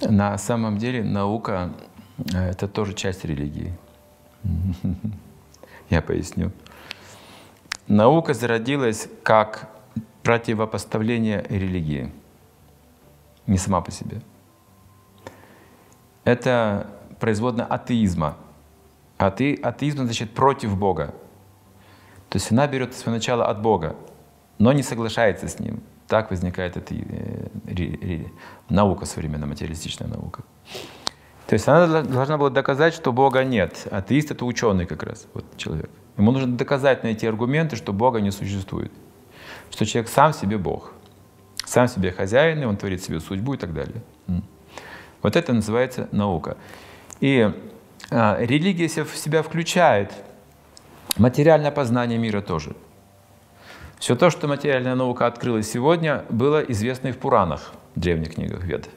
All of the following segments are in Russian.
На самом деле наука э, — это тоже часть религии. Я поясню. Наука зародилась как противопоставление религии, не сама по себе. Это производная атеизма. Ате, атеизм значит против Бога. То есть она берет свое начало от Бога, но не соглашается с Ним. Так возникает эта э, наука современная, материалистичная наука. То есть она должна была доказать, что Бога нет. Атеист — это ученый как раз, вот человек. Ему нужно доказать, найти аргументы, что Бога не существует. Что человек сам себе Бог. Сам себе хозяин, и он творит себе судьбу и так далее. Вот это называется наука. И а, религия в себя включает материальное познание мира тоже. Все то, что материальная наука открыла сегодня, было известно и в Пуранах, в древних книгах Вед.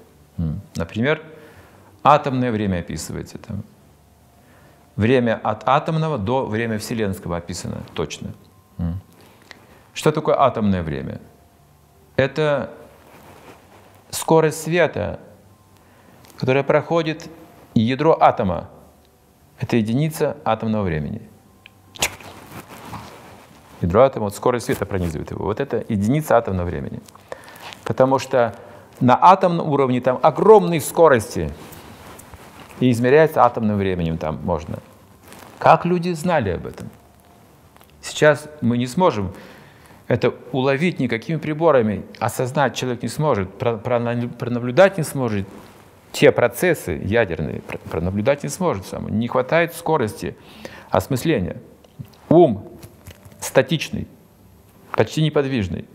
Например, атомное время описывается там. Время от атомного до время вселенского описано точно. Что такое атомное время? Это скорость света, которая проходит ядро атома. Это единица атомного времени. Ядро атома, вот скорость света пронизывает его. Вот это единица атомного времени. Потому что на атомном уровне там огромные скорости. И измеряется атомным временем там можно. Как люди знали об этом? Сейчас мы не сможем это уловить никакими приборами, осознать человек не сможет, пронаблюдать не сможет те процессы ядерные, пронаблюдать не сможет сам. Не хватает скорости осмысления. Ум статичный, почти неподвижный.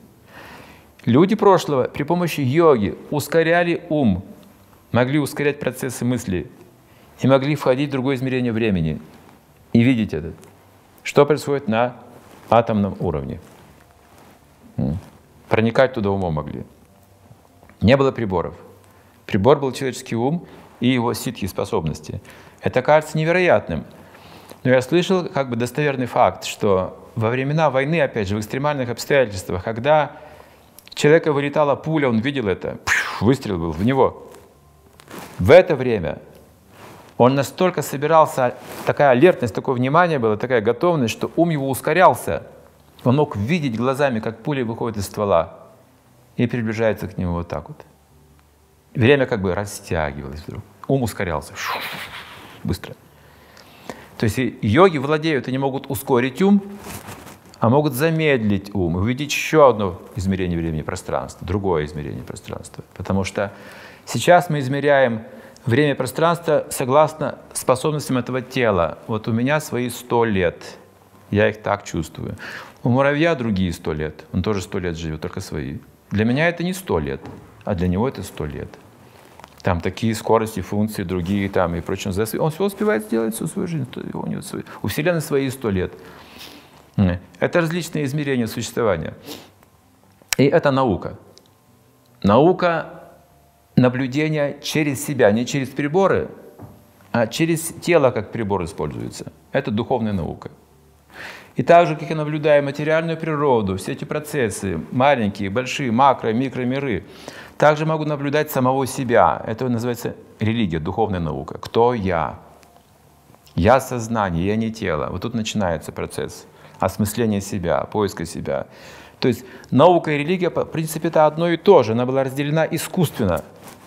Люди прошлого при помощи йоги ускоряли ум, могли ускорять процессы мысли и могли входить в другое измерение времени и видеть это. Что происходит на атомном уровне. Проникать туда умом могли. Не было приборов. Прибор был человеческий ум и его ситхи способности. Это кажется невероятным. Но я слышал как бы достоверный факт, что во времена войны, опять же, в экстремальных обстоятельствах, когда человека вылетала пуля, он видел это, выстрел был в него. В это время он настолько собирался, такая алертность, такое внимание было, такая готовность, что ум его ускорялся. Он мог видеть глазами, как пуля выходит из ствола и приближается к нему вот так вот. Время как бы растягивалось вдруг. Ум ускорялся. Быстро. То есть йоги владеют, они могут ускорить ум, а могут замедлить ум, увидеть еще одно измерение времени пространства, другое измерение пространства. Потому что сейчас мы измеряем время и пространство согласно способностям этого тела. Вот у меня свои сто лет, я их так чувствую. У муравья другие сто лет, он тоже сто лет живет, только свои. Для меня это не сто лет, а для него это сто лет там такие скорости, функции, другие там и прочее. Он все успевает сделать всю свою жизнь. У, него свой, у Вселенной свои сто лет. Это различные измерения существования. И это наука. Наука наблюдения через себя, не через приборы, а через тело, как прибор используется. Это духовная наука. И так же, как и наблюдая материальную природу, все эти процессы, маленькие, большие, макро, микромиры, также могу наблюдать самого себя. Это называется религия, духовная наука. Кто я? Я сознание, я не тело. Вот тут начинается процесс осмысления себя, поиска себя. То есть наука и религия, в принципе, это одно и то же. Она была разделена искусственно,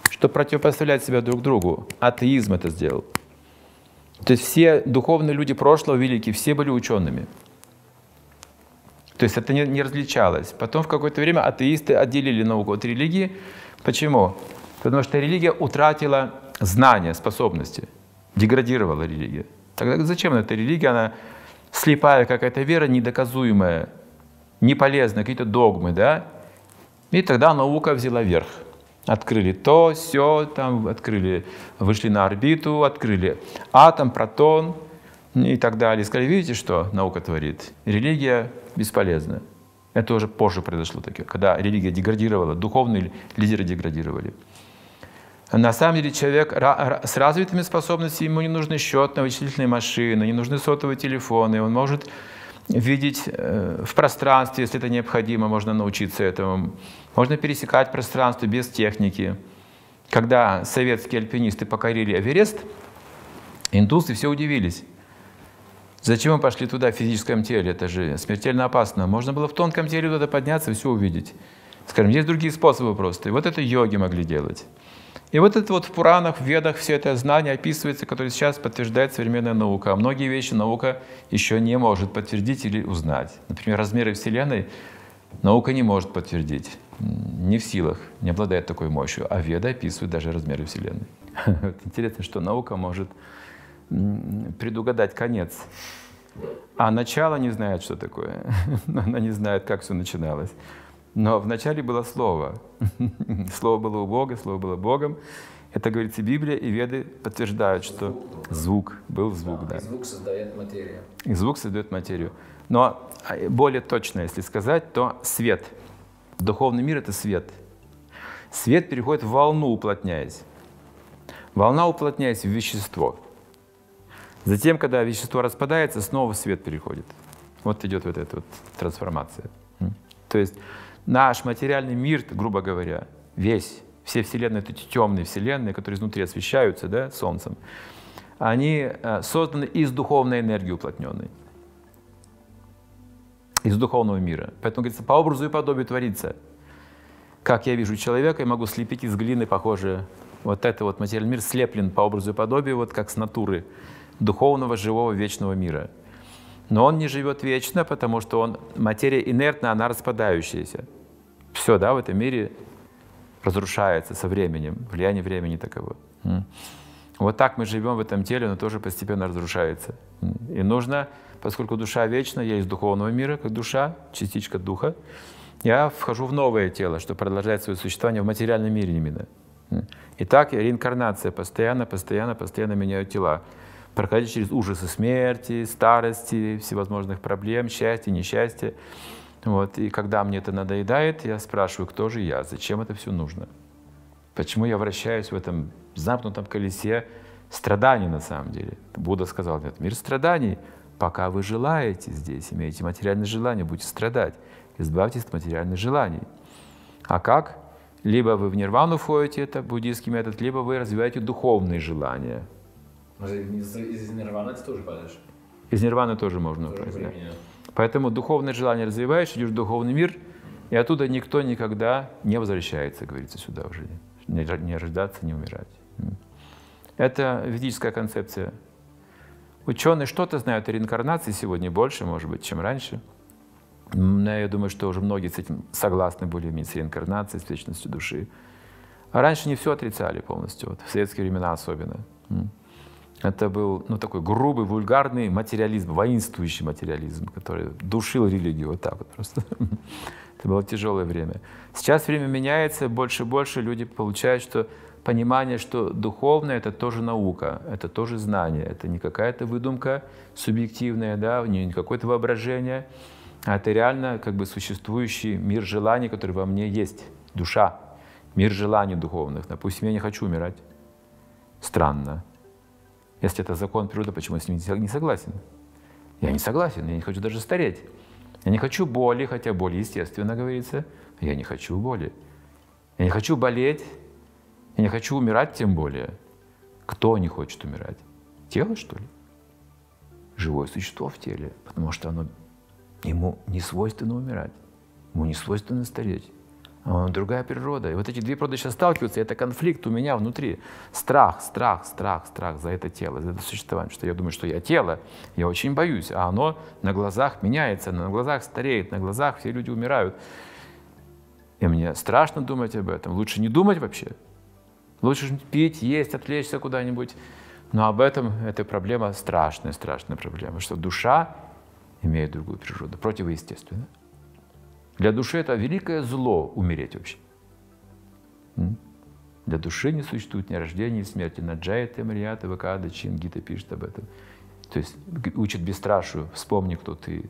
чтобы противопоставлять себя друг другу. Атеизм это сделал. То есть все духовные люди прошлого великие, все были учеными. То есть это не, не различалось. Потом в какое-то время атеисты отделили науку от религии. Почему? Потому что религия утратила знания, способности. Деградировала религия. Тогда зачем эта религия? Она слепая какая-то вера, недоказуемая, неполезная, какие-то догмы, да? И тогда наука взяла верх. Открыли то, все, там открыли, вышли на орбиту, открыли атом, протон и так далее. сказали, видите, что наука творит? Религия бесполезно. Это уже позже произошло, таки, когда религия деградировала, духовные лидеры деградировали. На самом деле человек с развитыми способностями, ему не нужны счетные вычислительные машины, не нужны сотовые телефоны, он может видеть э, в пространстве, если это необходимо, можно научиться этому. Можно пересекать пространство без техники. Когда советские альпинисты покорили Эверест, индусы все удивились. Зачем мы пошли туда в физическом теле? Это же смертельно опасно. Можно было в тонком теле туда подняться и все увидеть. Скажем, есть другие способы просто. И вот это йоги могли делать. И вот это вот в Пуранах, в Ведах все это знание описывается, которое сейчас подтверждает современная наука. А многие вещи наука еще не может подтвердить или узнать. Например, размеры Вселенной наука не может подтвердить. Не в силах, не обладает такой мощью. А Веда описывает даже размеры Вселенной. Интересно, что наука может предугадать конец. А начало не знает, что такое. Она не знает, как все начиналось. Но вначале было Слово. Слово было у Бога, Слово было Богом. Это говорится Библия, и Веды подтверждают, что звук, был звук. Да, И звук создает материю. И звук создает материю. Но а, более точно, если сказать, то свет. Духовный мир — это свет. Свет переходит в волну, уплотняясь. Волна уплотняясь в вещество. Затем, когда вещество распадается, снова свет переходит. Вот идет вот эта вот трансформация. То есть наш материальный мир, грубо говоря, весь, все вселенные, эти темные вселенные, которые изнутри освещаются да, солнцем, они э, созданы из духовной энергии уплотненной. Из духовного мира. Поэтому говорится, по образу и подобию творится. Как я вижу человека, я могу слепить из глины, похоже, вот это вот материальный мир слеплен по образу и подобию, вот как с натуры духовного, живого, вечного мира. Но он не живет вечно, потому что он, материя инертна, она распадающаяся. Все, да, в этом мире разрушается со временем, влияние времени таково. Вот так мы живем в этом теле, но тоже постепенно разрушается. И нужно, поскольку душа вечна, я из духовного мира, как душа, частичка духа, я вхожу в новое тело, чтобы продолжать свое существование в материальном мире именно. Итак, реинкарнация постоянно, постоянно, постоянно меняют тела проходить через ужасы смерти, старости, всевозможных проблем, счастья, несчастья. Вот. И когда мне это надоедает, я спрашиваю, кто же я, зачем это все нужно? Почему я вращаюсь в этом замкнутом колесе страданий на самом деле? Будда сказал, нет, мир страданий, пока вы желаете здесь, имеете материальные желания, будете страдать. Избавьтесь от материальных желаний. А как? Либо вы в нирвану входите, это буддийский метод, либо вы развиваете духовные желания – из, из нирваны ты тоже падаешь? Из нирваны тоже можно упасть. Да. Поэтому духовное желание развиваешь, идешь в духовный мир, и оттуда никто никогда не возвращается, говорится, сюда уже. Не, не рождаться, не умирать. Это ведическая концепция. Ученые что-то знают о реинкарнации сегодня больше, может быть, чем раньше. Но я думаю, что уже многие с этим согласны более-менее с реинкарнацией, с вечностью души. А раньше не все отрицали полностью, вот, в советские времена особенно. Это был ну, такой грубый, вульгарный материализм, воинствующий материализм, который душил религию вот так вот просто. Это было тяжелое время. Сейчас время меняется, больше и больше люди получают, что понимание, что духовное — это тоже наука, это тоже знание, это не какая-то выдумка субъективная, да, не какое-то воображение, а это реально как бы существующий мир желаний, который во мне есть, душа, мир желаний духовных. Допустим, я не хочу умирать. Странно. Если это закон природы, почему я с ним не согласен? Я не согласен, я не хочу даже стареть. Я не хочу боли, хотя боль естественно говорится. Я не хочу боли. Я не хочу болеть. Я не хочу умирать тем более. Кто не хочет умирать? Тело, что ли? Живое существо в теле, потому что оно, ему не свойственно умирать, ему не свойственно стареть. А, другая природа. И вот эти две природы сейчас сталкиваются, и это конфликт у меня внутри. Страх, страх, страх, страх за это тело, за это существование. Что я думаю, что я тело, я очень боюсь, а оно на глазах меняется, на глазах стареет, на глазах все люди умирают. И мне страшно думать об этом. Лучше не думать вообще. Лучше пить, есть, отвлечься куда-нибудь. Но об этом эта проблема страшная, страшная проблема, что душа имеет другую природу, противоестественную. Для души это великое зло умереть вообще. Для души не существует ни рождения, ни смерти. Наджайта, Марията, Вакада, Чингита пишет об этом. То есть учит бесстрашию. Вспомни, кто ты.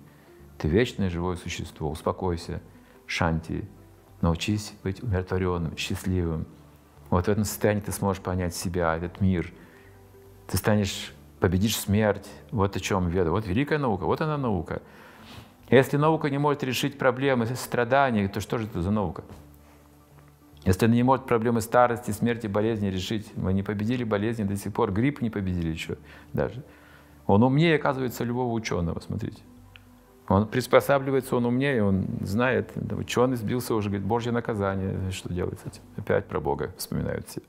Ты вечное живое существо. Успокойся. Шанти. Научись быть умиротворенным, счастливым. Вот в этом состоянии ты сможешь понять себя, этот мир. Ты станешь, победишь смерть. Вот о чем веда. Вот великая наука, вот она наука. Если наука не может решить проблемы страданий, то что же это за наука? Если он не может проблемы старости, смерти, болезни решить, мы не победили болезни до сих пор, грипп не победили еще даже. Он умнее, оказывается, любого ученого, смотрите. Он приспосабливается, он умнее, он знает. Ученый сбился уже, говорит, Божье наказание. Что делать с этим? Опять про Бога вспоминают все.